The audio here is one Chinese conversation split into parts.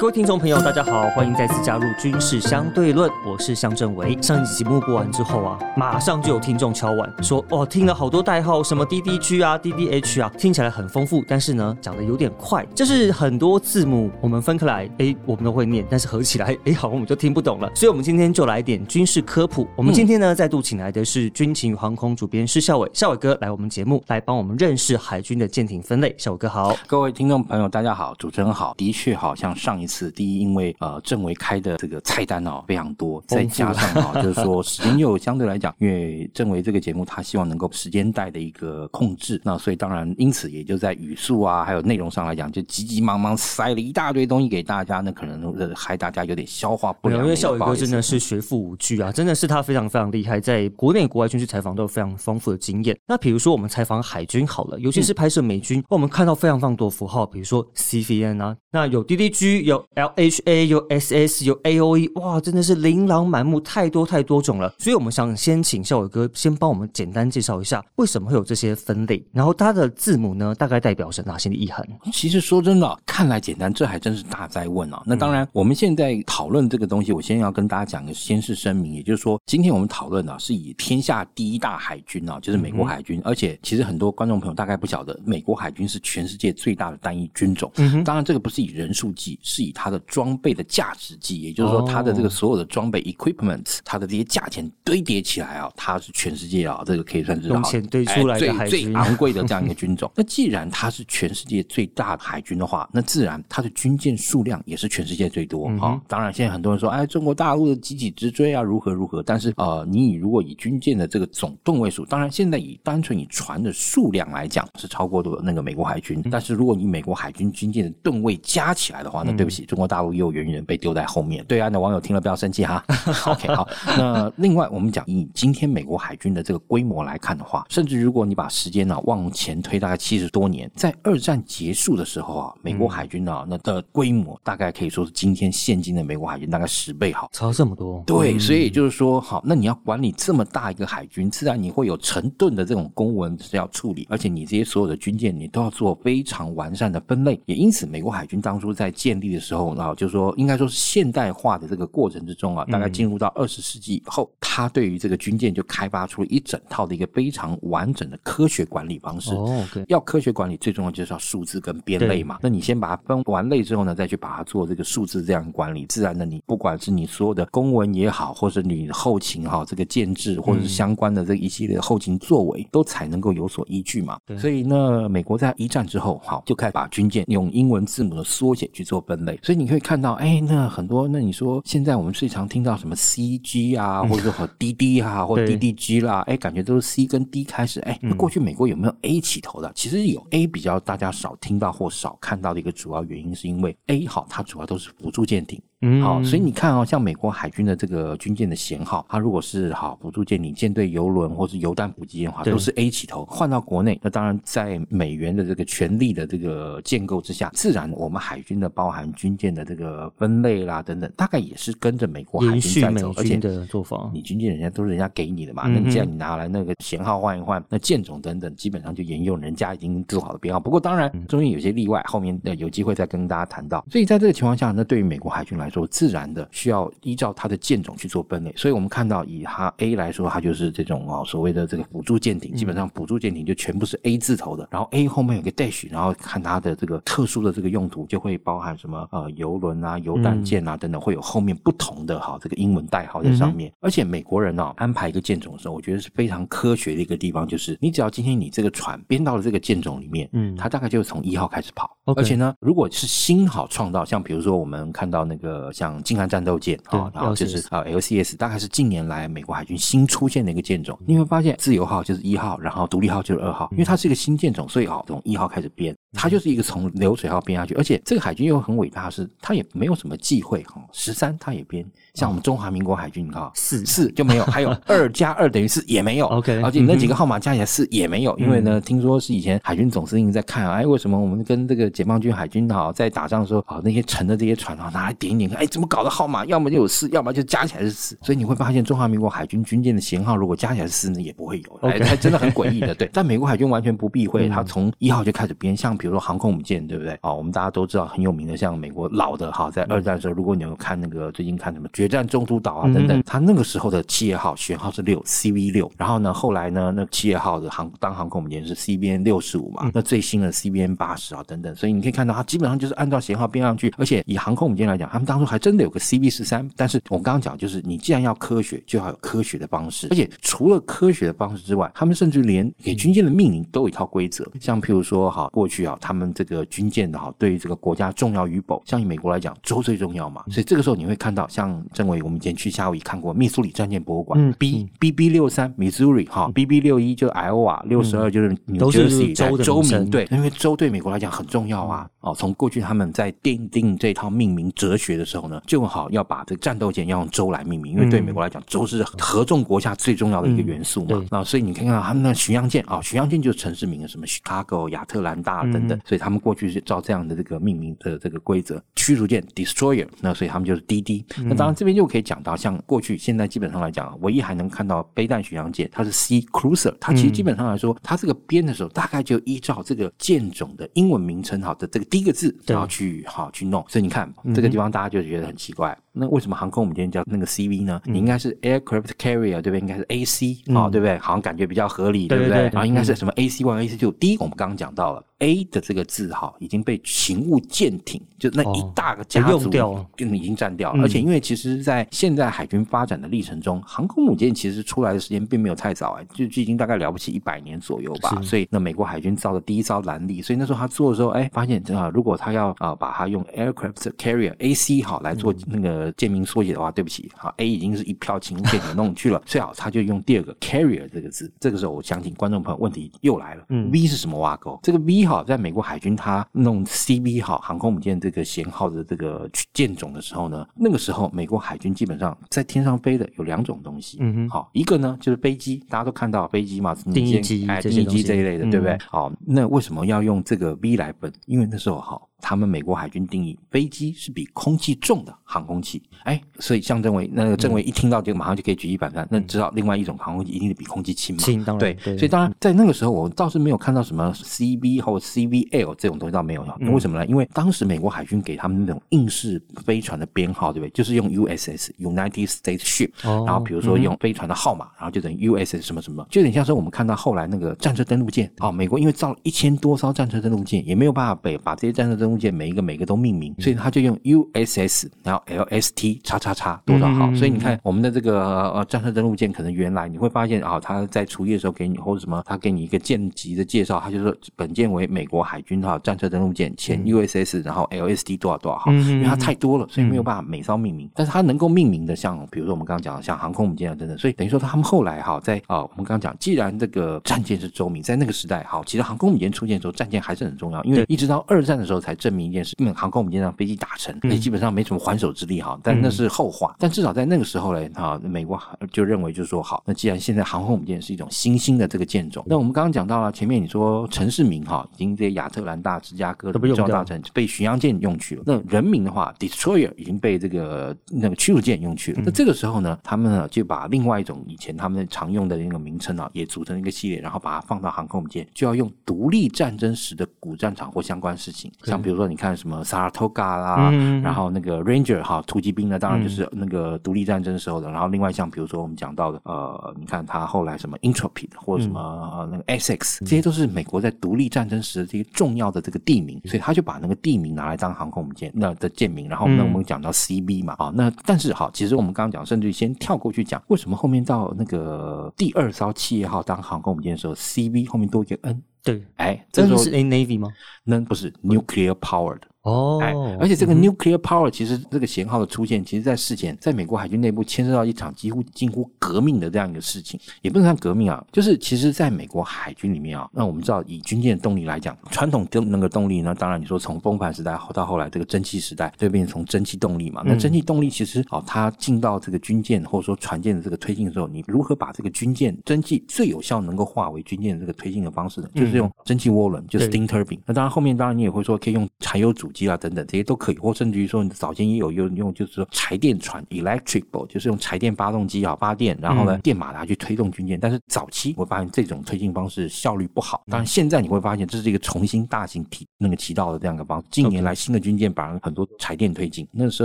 各位听众朋友，大家好，欢迎再次加入军事相对论，我是向正维。上一集节目播完之后啊，马上就有听众敲碗说，哦，听了好多代号，什么 DDG 啊、DDH 啊，听起来很丰富，但是呢，讲的有点快，就是很多字母我们分开来，哎，我们都会念，但是合起来，哎，好，我们就听不懂了。所以，我们今天就来点军事科普。我们今天呢，再度请来的是军情与航空主编施孝伟，孝伟哥来我们节目来帮我们认识海军的舰艇分类。孝伟哥好，各位听众朋友，大家好，主持人好，的确好像上一次第一，因为呃郑维开的这个菜单哦非常多，再加上啊 就是说时间又相对来讲，因为郑维这个节目他希望能够时间带的一个控制，那所以当然因此也就在语速啊还有内容上来讲，就急急忙忙塞了一大堆东西给大家，那可能呃害大家有点消化不良。因为孝伟哥真的是学富五居啊，真的是他非常非常厉害，在国内国外军事采访都有非常丰富的经验。那比如说我们采访海军好了，尤其是拍摄美军，我们看到非常非常多符号，比如说 CVN 啊，那有 DDG 有 LHA 有 SS 有 AOE，哇，真的是琳琅满目，太多太多种了。所以我们想先请孝伟哥先帮我们简单介绍一下，为什么会有这些分类，然后它的字母呢，大概代表是哪些的意涵？其实说真的，看来简单，这还真是大灾问啊。那当然，我们现在讨论这个东西，我先要跟大家讲个先是声明，也就是说，今天我们讨论的是以天下第一大海军啊，就是美国海军，而且其实很多观众朋友大概不晓得，美国海军是全世界最大的单一军种。嗯当然，这个不是以人数计，是以它的装备的价值计，也就是说，它的这个所有的装备 equipment，它的这些价钱堆叠起来啊，它是全世界啊，这个可以算是用钱堆出来的最最昂贵的这样一个军种。那既然它是全世界最大的海军的话，那自然它的军舰数量也是全世界最多啊。当然，现在很多人说，哎，中国大陆的几几之追啊，如何如何？但是呃，你以如果以军舰的这个总吨位数，当然现在以单纯以船的数量来讲，是超过的那个美国海军。但是如果你美国海军军舰的吨位加起来的话，那对不起，中国大陆又远远被丢在后面。对岸的网友听了不要生气哈。OK，好。那另外我们讲以今天美国海军的这个规模来看的话，甚至如果你把时间呢往前推大概七十多年，在二战结束的时候啊，美国海军呢那的规模大概可以说是今天现今的美国海军大概十倍好，差这么多。对，所以就是说，好，那你要管理这么大一个海军，自然你会有成吨的这种公文是要处理，而且你这些所有的军舰，你都要做非常完善的分类。也因此，美国海军当初在建立的时候，啊，就是说，应该说是现代化的这个过程之中啊，大概进入到二十世纪以后，他对于这个军舰就开发出了一整套的一个非常完整的科学管理方式。哦，对，要科学管理，最重要就是要数字跟编类嘛。那你先把它分完类之后呢，再去把它做这个数字这样管理，自然的，你不管是你所有的公文也好，或者你后勤哈这个建制，或者是相关的这一系列的后勤作为，都才能够有所依据嘛。所以呢，美国在一战之后，好就开始把军舰用英文字母的缩写去做分类。所以你可以看到，哎，那很多，那你说现在我们最常听到什么 CG 啊，或者说 DD 啊，或 DDG 啦，哎，感觉都是 C 跟 D 开始。哎，那过去美国有没有 A 起头的？其实有 A 比较大家少听到或少看到的一个主要原因，是因为 A 好，它主要都是辅助舰艇。嗯，好，所以你看哦，像美国海军的这个军舰的舷号，它如果是好辅助舰艇、舰队游轮或是油弹补给舰的话，都是 A 起头。换到国内，那当然在美元的这个权力的这个建构之下，自然我们海军的包含军舰的这个分类啦等等，大概也是跟着美国海军在走。而且的做法，你军舰人家都是人家给你的嘛，那你既然你拿来那个舷号换一换，那舰种等等，基本上就沿用人家已经做好的编号。不过当然中间有些例外，后面有机会再跟大家谈到。所以在这个情况下，那对于美国海军来说，自然的。需要依照它的舰种去做分类，所以我们看到以它 A 来说，它就是这种哦所谓的这个辅助舰艇，基本上辅助舰艇就全部是 A 字头的，然后 A 后面有个 dash，然后看它的这个特殊的这个用途，就会包含什么呃游轮啊、油弹舰啊等等，会有后面不同的哈这个英文代号在上面。而且美国人呢安排一个舰种的时候，我觉得是非常科学的一个地方，就是你只要今天你这个船编到了这个舰种里面，嗯，它大概就从一号开始跑，而且呢，如果是新好创造，像比如说我们看到那个像近岸战斗舰啊，然后就是啊 LCS，大概是近年来美国海军新出现的一个舰种。你会发现自由号就是一号，然后独立号就是二号，因为它是一个新舰种，所以哦从一号开始编，它就是一个从流水号编下去，而且这个海军又很伟大，是它也没有什么忌讳哈，十三它也编。像我们中华民国海军，你看四四就没有，还有 二加二等于四也没有。OK，而且那几个号码加起来四也没有，因为呢，听说是以前海军总司令在看，哎，为什么我们跟这个解放军海军哈在打仗的时候啊，那些沉的这些船啊，拿来点一点，哎，怎么搞的号码？要么就有四，要么就加起来是四。所以你会发现，中华民国海军军舰的型号如果加起来是四，那也不会有，哎，它真的很诡异的。对，但美国海军完全不避讳，他从一号就开始编，像比如说航空母舰，对不对？啊，我们大家都知道很有名的，像美国老的哈，在二战的时候，如果你有看那个最近看什么决战中途岛啊等等，他那个时候的企业号舷号是六 CV 六，然后呢，后来呢，那企业号的航当航空母舰是 CBN 六十五嘛，那最新的 CBN 八十啊等等，所以你可以看到它基本上就是按照型号编上去，而且以航空母舰来讲，他们当初还真的有个 CB 十三，但是我刚刚讲就是你既然要科学，就要有科学的方式，而且除了科学的方式之外，他们甚至连给军舰的命名都有一套规则，像譬如说哈，过去啊，他们这个军舰的哈，对于这个国家重要与否，像以美国来讲，州最重要嘛，所以这个时候你会看到，像政委我们以前去夏威夷看过密苏里战舰博物馆，嗯，B B B 六三 Missouri 哈，B B 六一就是 Iowa，六十二就是 New Jersey 州的州名对，因为州对美国来讲很重要啊。哦，从过去他们在奠定这套命名哲学的时候呢，就好要把这个战斗舰要用州来命名，因为对美国来讲，州是合众国家最重要的一个元素嘛。对那所以你看看他们那巡洋舰啊，巡洋舰就是城市名，什么 Chicago、亚特兰大等等，所以他们过去是照这样的这个命名的这个规则。驱逐舰 Destroyer，那所以他们就是 DD。那当然这边就可以讲到，像过去现在基本上来讲，唯一还能看到飞弹巡洋舰，它是 C Cruiser，它其实基本上来说，它这个编的时候大概就依照这个舰种的英文名称好的这个第一个字，对然后去好去弄。所以你看这个地方，大家就觉得很奇怪。那为什么航空母舰叫那个 CV 呢？你应该是 aircraft carrier 对不对？应该是 AC 啊、对不对？好像感觉比较合理，对？不对对然后应该是什么 AC one、AC two。第一，我们刚刚讲到了 A 的这个字哈，已经被勤务舰艇，就那一哦大个家被族已经占掉了。而且因为其实，在现在海军发展的历程中，航空母舰其实出来的时间并没有太早哎，就就已经大概了不起一百年左右吧。所以那美国海军造的第一艘兰利，所以那时候他做的时候，哎，发现啊，如果他要啊把它用 aircraft carrier AC 好来做那个舰名缩写的话，对不起，好 A 已经是一票勤务舰艇弄去了，最好他就用第二个 carrier 这个字。这个时候我相信观众朋友问题又来了，嗯 V 是什么挖沟？这个 V 哈，在美国海军他弄 CV 哈航空母舰这个舷号的这个舰种的时候呢，那个时候美国海军基本上在天上飞的有两种东西，嗯哼好，一个呢就是飞机，大家都看到飞机嘛，定义机哎，定义机这一类的，嗯对不对？好，那为什么要用这个 V 来本？因为那时候做好。他们美国海军定义飞机是比空气重的航空器，哎，所以像政委那个政委一听到就马上就可以举一反三，那知道另外一种航空器一定是比空气轻嘛？轻当然对，对所以当然在那个时候我倒是没有看到什么 CB 或 CVL 这种东西倒没有，嗯为什么呢？因为当时美国海军给他们那种硬式飞船的编号，对不对？就是用 USS United States Ship，、哦然后比如说用飞船的号码，然后就等于 USS 什么什么，就有点像是我们看到后来那个战车登陆舰啊、美国因为造了一千多艘战车登陆舰，也没有办法被把这些战车登陆舰每一个每一个都命名，所以他就用 USS，然后 LST 叉叉叉多少号，嗯所以你看我们的这个呃战车登陆舰，可能原来你会发现啊、他在除役的时候给你或者什么，他给你一个舰级的介绍，他就说本舰为美国海军哈战车登陆舰前 USS，然后 LST 多少多少号，嗯因为它太多了，所以没有办法每艘命名，但是它能够命名的，像比如说我们刚刚讲的像航空母舰啊等等，所以等于说他们后来哈在啊、我们刚刚讲，既然这个战舰是周名，在那个时代哈，其实航空母舰出现的时候，战舰还是很重要，因为一直到二战的时候才证明一件事，因为航空母舰让飞机打沉，所以基本上没什么还手之力哈，但那是后话，但至少在那个时候嘞哈，美国就认为就是说好，那既然现在航空母舰是一种新兴的这个舰种，那我们刚刚讲到了前面你说城市名哈，已经这些亚特兰大、芝加哥的都被用掉重要大城被巡洋舰用去了，那人名的话，destroyer 已经被这个那个驱逐舰用去了。那这个时候呢，他们呢就把另外一种以前他们常用的那个名称啊，也组成一个系列，然后把它放到航空母舰，就要用独立战争时的古战场或相关事情，像比如说你看什么萨拉托嘎啦，嗯然后那个 Ranger 哈突击兵呢，当然就是那个独立战争时候的。然后另外像比如说我们讲到的呃，你看他后来什么 Intrepid 或者什么、呃那个 Essex，这些都是美国在独立战争时的这些重要的这个地名，所以他就把那个地名拿来当航空母舰那的舰名。然后那我们讲到 CB 嘛，啊，那但是好，其实我们刚刚讲，甚至于先跳过去讲，为什么后面到那个第二艘企业号当航空母舰的时候，CB 后面多一个 N，对，哎，这时候是 A Navy 吗？那不是 nuclear powered。哦哎，而且这个 nuclear power 其实这个型号的出现，其实在事前，在美国海军内部牵涉到一场几乎近乎革命的这样一个事情，也不能算革命啊，就是其实在美国海军里面啊，那我们知道以军舰动力来讲，传统的那个动力呢，当然你说从风帆时代到后来这个蒸汽时代，就变成从蒸汽动力嘛，那蒸汽动力其实哦，它进到这个军舰或者说船舰的这个推进的时候，你如何把这个军舰蒸汽最有效能够化为军舰的这个推进的方式呢？就是用蒸汽涡轮，就 steam turbine。那当然后面当然你也会说可以用柴油主机啊等等这些都可以，或甚至于说你早先也有用用就是说柴电船 electric boat，就是用柴电发动机啊发电，然后呢电马达去推动军舰。但是早期我发现这种推进方式效率不好，当然现在你会发现这是一个重新大型提那个提到的这样一个方式。近年来新的军舰反而很多柴电推进，那时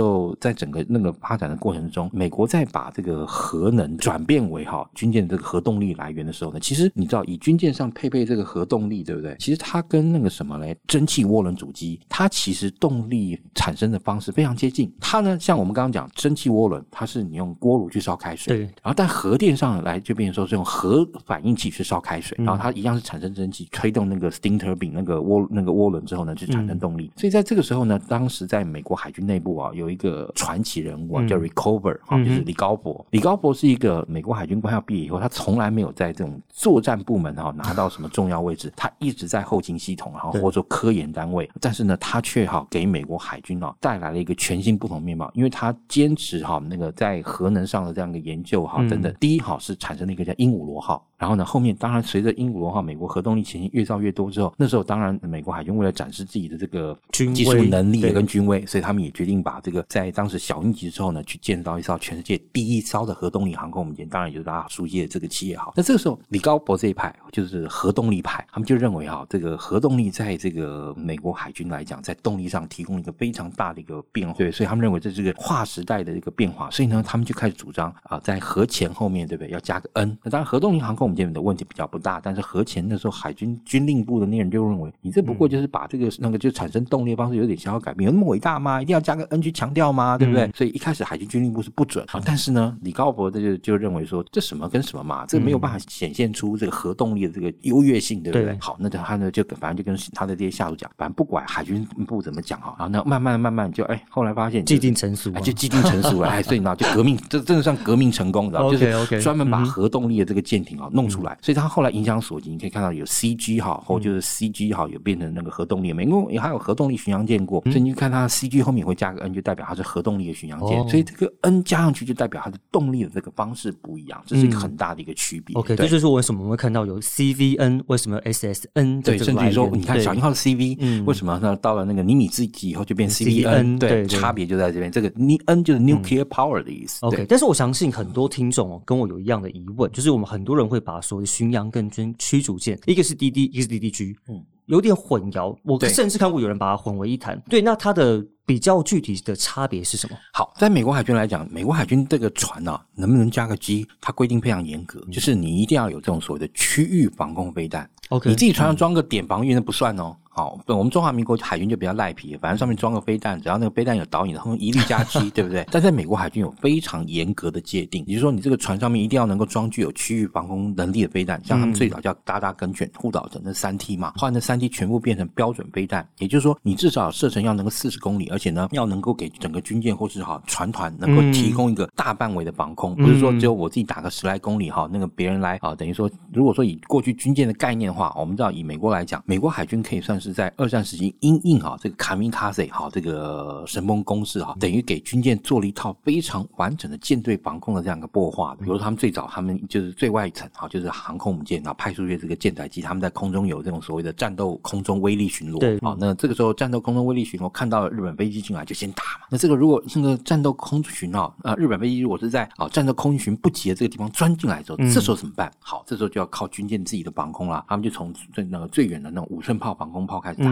候在整个那个发展的过程中，美国在把这个核能转变为哈军舰这个核动力来源的时候呢，其实你知道以军舰上配备这个核动力，对不对？其实它跟那个什么嘞，蒸汽涡轮主机，它其实动力产生的方式非常接近。它呢，像我们刚刚讲蒸汽涡轮，它是你用锅炉去烧开水，对。然后但核电上来就变成说是用核反应器去烧开水，然后它一样是产生蒸汽，推动那个 steam turbine 那个涡那个涡轮之后呢，就产生动力。所以在这个时候呢，当时在美国海军内部啊，有一个传奇人物啊，叫 Recover 啊，就是李高博。李高博是一个美国海军官校毕业以后，他从来没有在这种作战部门哈拿到什么重要位置，他一直在后勤系统，然后或者说科研单位。但是呢，他却哈给美国海军啊带来了一个全新不同面貌，因为他坚持哈那个在核能上的这样一个研究哈等等。第一哈是产生了一个叫鹦鹉螺号，然后呢后面当然随着鹦鹉螺号美国核动力前进越造越多之后，那时候当然美国海军为了展示自己的这个技术能力跟军威，所以他们也决定把这个在当时小鹰级之后呢去建造一艘全世界第一艘的核动力航空母舰，当然就是大家熟悉的这个企业号。那这个时候李高博这一派就是核动力派，他们就认为哈这个核动力在这个美国海军来讲，在动力上提供一个非常大的一个变化，对，所以他们认为这是个划时代的一个变化，所以呢他们就开始主张啊在核前后面对不对要加个 N。那当然核动力航空母舰的问题比较不大，但是核前的时候海军军令部的那人就认为你这不过就是把这个那个就产生动力方式有点小小改变，有那么伟大吗？一定要加个 N 去强调吗？对不对？所以一开始海军军令部是不准啊，但是呢李高博这就就认为说这什么跟什么嘛，这没有办法显现出这个核动力的这个优越性，对不对？好，那他呢就反正就跟他的这些下属讲，反正不管海军部怎么讲哈，然后呢慢慢慢慢就哎，后来发现既定成熟，哎就既定成熟了，哎，所以呢就革命，这真的算革命成功，知道就是专门把核动力的这个舰艇啊弄出来，所以它后来影响所及，你可以看到有 CG 哈，或就是 CG 哈，有变成那个核动力，没因为还有核动力巡洋舰。过，所以你看它 CG 后面会加个 N，就代表它是核动力的巡洋舰，所以这个 N 加上去就代表它的动力的这个方式不一样，这是一个很大的一个区别。OK，这就是为什么我们会看到有 CVN，为什么 SSN？对，甚至于说你看小鹰号的 CV，为什么那？到了那个尼米自己以后就变 CVN？对，差别就在这边。这个 N 就是 nuclear power 的意思。OK，但是我相信很多听众哦跟我有一样的疑问，就是我们很多人会把所谓的巡洋跟驱逐舰，一个是 DD，一个是 DDG，嗯，有点混淆。我甚至看过有人把它混为一谈。对，那它的比较具体的差别是什么？好，在美国海军来讲，美国海军这个船呢，能不能加个 G？它规定非常严格，就是你一定要有这种所谓的区域防空飞弹。OK，你自己船上装个点防御那不算哦。好，我们中华民国海军就比较赖皮，反正上面装个飞弹，只要那个飞弹有导引的，后面一律加机，对不对？但在美国海军有非常严格的界定，也就是说，你这个船上面一定要能够装具有区域防空能力的飞弹，像他们最早叫达达梗卷护岛的那三 T 嘛，后来那三 T 全部变成标准飞弹，也就是说，你至少射程要能够四十公里，而且呢，要能够给整个军舰或是哈船团能够提供一个大范围的防空，不是说只有我自己打个十来公里哈，那个别人来啊，等于说，如果说以过去军舰的概念的话，我们知道以美国来讲，美国海军可以算是在二战时期。因应哈这个卡米卡塞哈这个神风攻势哈，等于给军舰做了一套非常完整的舰队防空的这样一个擘画。比如他们最早他们就是最外层哈，就是航空母舰，然后派出去这个舰载机，他们在空中有这种所谓的战斗空中威力巡逻。对，好，那这个时候战斗空中威力巡逻看到了日本飞机进来就先打嘛。那这个如果这个战斗空巡啊，啊日本飞机如果是在啊战斗空巡不及的这个地方钻进来之后，这时候怎么办？好，这时候就要靠军舰自己的防空了。他们就从最那个最远的那种五寸炮防空炮开始打。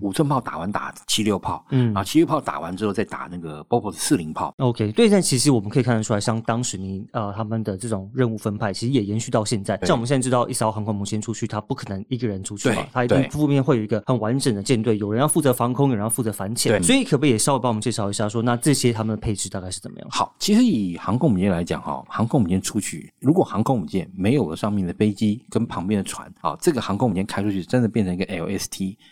五寸炮打完打七六炮，嗯，然后七六炮打完之后再打那个 BOPOS 四零炮。OK，对，战其实我们可以看得出来，像当时你呃他们的这种任务分派，其实也延续到现在。像我们现在知道，一艘航空母舰出去，它不可能一个人出去嘛，它一定负面会有一个很完整的舰队，有人要负责防空，有人要负责反潜。所以可不可以也稍微帮我们介绍一下，说那这些他们的配置大概是怎么样？好，其实以航空母舰来讲哈，航空母舰出去，如果航空母舰没有了上面的飞机跟旁边的船，啊，这个航空母舰开出去真的变成一个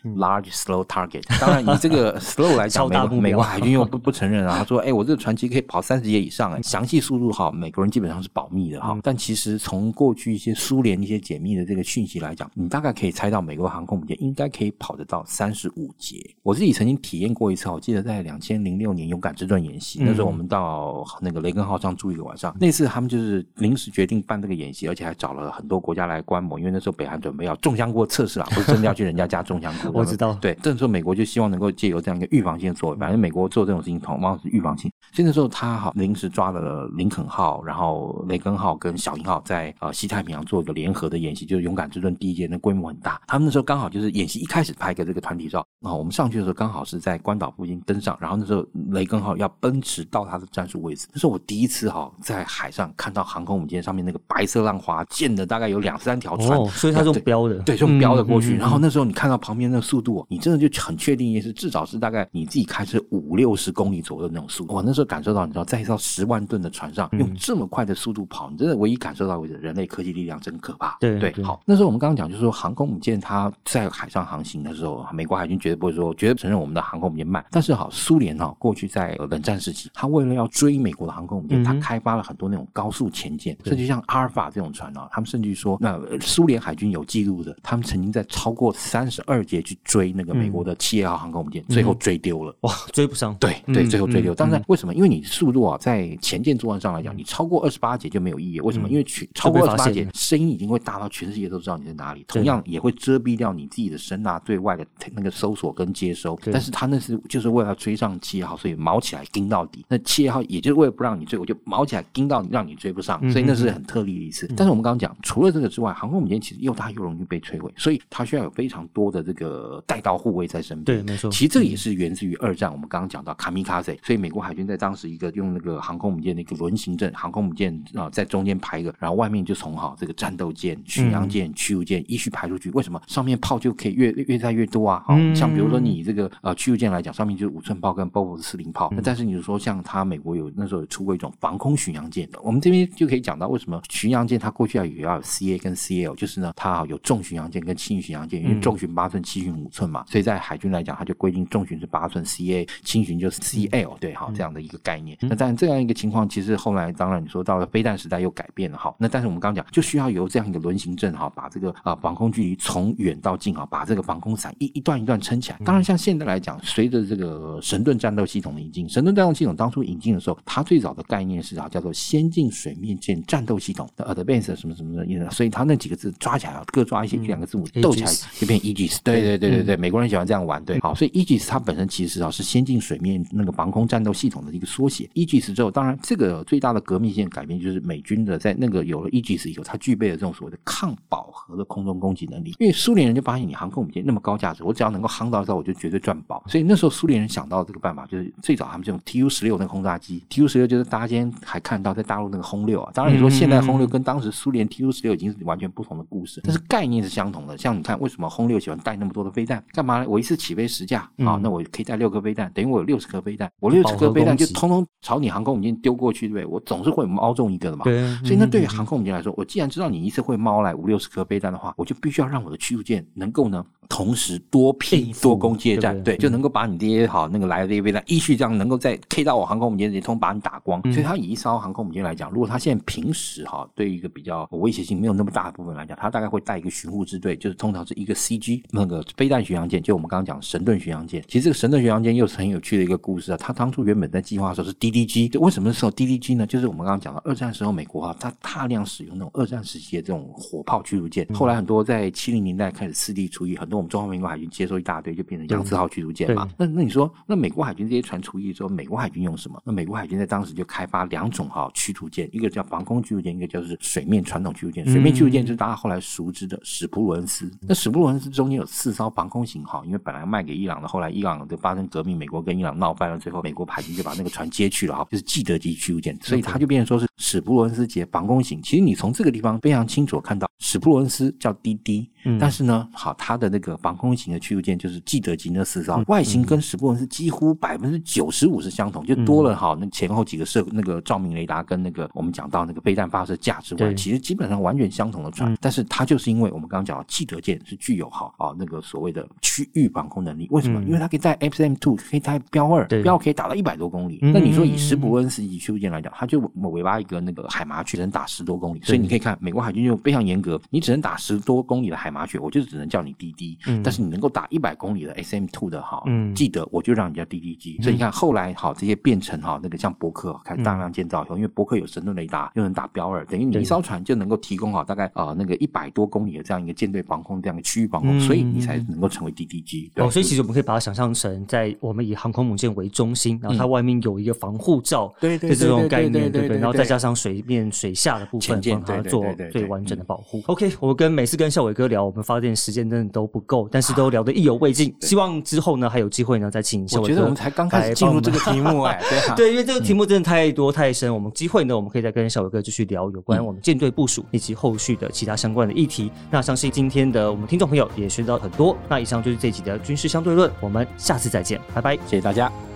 LST，Large Slow Target。当然，以这个 slow 来讲，美国美国海军又不不承认啊。他说：“哎，我这个船其实可以跑三十节以上，哎，详细速度哈，美国人基本上是保密的哈。但其实从过去一些苏联一些解密的这个讯息来讲，你大概可以猜到美国航空母舰应该可以跑得到三十五节。我自己曾经体验过一次，我记得在两千零六年勇敢之盾演习，那时候我们到那个雷根号上住一个晚上。那次他们就是临时决定办这个演习，而且还找了很多国家来观摩，因为那时候北韩准备要重箱过测试啊，不是真的要去人家家重箱国。我知道，对，这时候美国就希望能够借由这样一个预防性的作为，反正美国做这种事情同样是预防性。所以那时候他好临时抓了林肯号，然后雷根号跟小鹰号在呃西太平洋做一个联合的演习，就是勇敢之盾第一届，那规模很大。他们那时候刚好就是演习一开始拍个这个团体照，然后我们上去的时候刚好是在关岛附近登上，然后那时候雷根号要奔驰到他的战术位置，那是我第一次哈在海上看到航空母舰上面那个白色浪花溅的大概有两三条船，哦，所以它是用标的，对，用标的过去。嗯嗯嗯然后那时候你看到旁边那个速度，你真的就很确定也是至少是大概你自己开车五六十公里左右的那种速度。我那时候感受到，你知道，在一艘十万吨的船上嗯用这么快的速度跑，你真的唯一感受到为止，人类科技力量真可怕。对对好，那时候我们刚刚讲就是说，航空母舰它在海上航行的时候，美国海军绝对不会说绝对承认我们的航空母舰慢。但是好，苏联哈过去在呃冷战时期，他为了要追美国的航空母舰，它嗯哼开发了很多那种高速潜舰，甚至像阿尔法这种船啊，他们甚至于说，那呃苏联海军有记录的，他们曾经在超过三十二节去追那个美国的七叶号航空母舰，最后追丢了。哇，追不上，对对，嗯最后追丢。嗯当然，为什么？因为你速度啊，在前舰作战上来讲，你超过二十八节就没有意义。为什么？因为全超过就二十八节声音已经会大到全世界都知道你在哪里，同样也会遮蔽掉你自己的声呐对外的那个搜索跟接收。但是他那是就是为了追上七叶号，所以毛起来盯到底。那七叶号也就是为了不让你追，我就毛起来盯到你，让你追不上。嗯所以那是很特例的一次。但是我们刚刚讲，除了这个之外，航空母舰其实又大又容易被摧毁，所以它需要有非常多的这个带刀护卫在身边。对，没错，其实这个也是源自于二战，我们刚刚讲到卡米卡塞，所以美国海军在当时一个用那个航空母舰的一个轮行阵，航空母舰啊、在中间排一个，然后外面就从好这个战斗舰、巡洋舰、驱逐舰依序排出去。为什么上面炮就可以越越载越多啊？像比如说你这个呃驱逐舰来讲，上面就是五寸炮跟 BOF 四零炮，那但是你说像它美国有那时候有出过一种防空巡洋舰的，我们这边就可以讲到为什么巡洋舰它过去要也要有 CA 跟 CL，就是呢它有重巡洋舰跟轻巡洋舰，因为重巡八寸，轻巡五寸嘛，所以在海军来讲，它就规定重巡是八寸 CA，轻巡就是 CL，对，好这样的一个概念。那但这样一个情况，其实后来当然你说到了飞弹时代又改变了哈，那但是我们刚刚讲就需要由这样一个轮行阵哈，把这个啊防空距离从远到近啊，把这个防空伞一一段一段撑起来。当然像现在来讲，随着这个神盾战斗系统的引进，神盾战斗系统当初引进的时候，它最早的概念是啊叫做先进水面舰战斗系统的 Advanced 什么什么的，所以它那几个字抓起来啊，各抓一些一两个字母斗起来就变 Aegis。对对对对对，美国人喜欢这样玩，对，好，所以 Aegis 它本身其实啊是先进水面那个防空战斗系统的一个缩写。Aegis 之后，当然这个最大的革命性改变就是美军的在那个有了 Aegis 以后，它具备了这种所谓的抗饱和的空中攻击能力。因为苏联人就发现你航空母舰那么高价值，我只要能够夯到之后，我就绝对赚饱。所以那时候苏联人想到这个办法，就是最早他们这种 Tu 十六那个轰炸机，Tu 十六就是大家今天还看到在大陆那个轰六啊。当然你说现在轰六跟当时苏联 Tu 十六已经是完全不同的故事，但是概念是相同的。像你看，为什么轰六喜欢带那么多的飞弹？干嘛呢？我一次起飞十架啊，那我可以带六颗飞弹，等于我有六十颗飞弹，我六十颗飞弹就通通朝你航空母舰丢过去，对不对？我总是会猫中一个的嘛。对，所以那对于航空母舰来说，我既然知道你一次会猫来五六十颗飞弹的话，我就必须要让我的驱逐舰能够呢同时多片多攻接战，对对对，就能够把你这些好那个来的这些飞弹依序这样能够在 K 到我航空母舰直接通把你打光。所以它以一艘航空母舰来讲，如果它现在平时哈对于一个比较威胁性没有那么大的部分来讲，它大概会带一个巡护支队，就是通常是一个 CG 那个飞弹巡洋舰，就我们刚刚讲神盾巡洋舰。其实这个神盾巡洋舰又是很有趣的一个故事啊，它当初原本在计划的时候是 DDG，为什么是 DDG 呢？就是我们刚刚讲到二战时候美国啊，它大量使用那种二战时期的这种火炮驱逐舰，后来很多在七零年代开始四地除役，很多我们中华民国海军接收一大堆，就变成扬字号驱逐舰嘛。那那你说，那美国海军这些船除役之后，美国海军用什么？那美国海军在当时就开发两种哈驱逐舰，一个叫防空驱逐舰，一个就是水面传统驱逐舰。水面驱逐舰就是大家后来熟知的史普鲁恩斯。那史普鲁恩斯中间有四艘防空型号，因为本来卖给伊朗的，后来伊朗就发生革命，美国跟伊朗闹翻了，最后美国海军就把那个船接去了哈，就是基德级驱逐舰，所以它就变成说是史普鲁恩斯级防空型。其实你从这个地方非常清楚看到，史普鲁恩斯叫滴滴但是呢，好，它的那个防空型的驱逐舰就是基德级那四艘，外形跟史普鲁恩斯几乎百分之九十五是相同，就多了哈那前后几个射那个照明雷达跟那个我们讲到那个备弹发射架之外，其实基本上完全相同的船，但是它就是因为我们刚刚讲到基德舰是具有好啊那个所谓的区域防空能力，为什么？因为它可以带 XM two，可以在标二，对。标可以打到一百多公里。嗯。那你说以史普鲁恩斯级驱逐舰来讲，它就尾巴一个那个海麻雀，只能打十多公里，所以你可以看美国海军就非常严格，你只能打十多公里的海麻雀，我就只能叫你滴滴。机，但是你能够打一百公里的 SM Two 的哈，嗯。记得我就让你叫 DD 机。所以你看后来好这些变成哈那个像伯克开始大量建造以后，因为伯克有神盾雷达，又能打标二，等于你一艘船就能够提供好大概啊那个一百多公里的这样一个舰队防空这样的区域防空，所以你才能够成为 DD 机。哦，所以其实我们可以把它想象成在我们以航空母舰为中心，然后它外面有一个防护罩，对对的这种概念，对对对？然后再加上水面、水下的部分，帮它做最完整的保护。OK，我跟每次跟孝伟哥聊，我们发现时间真的都不够，但是都聊得意犹未尽。希望之后呢还有机会呢再请小伟哥。我觉得我们才刚开始进入这个题目，哎，对对，因为这个题目真的太多太深，我们机会呢我们可以再跟小伟哥继续聊有关我们舰队部署以及后续的其他相关的议题。那相信今天的我们听众朋友也学到很多。那以上就是这一集的军事相对论，我们下次再见，拜拜，谢谢大家。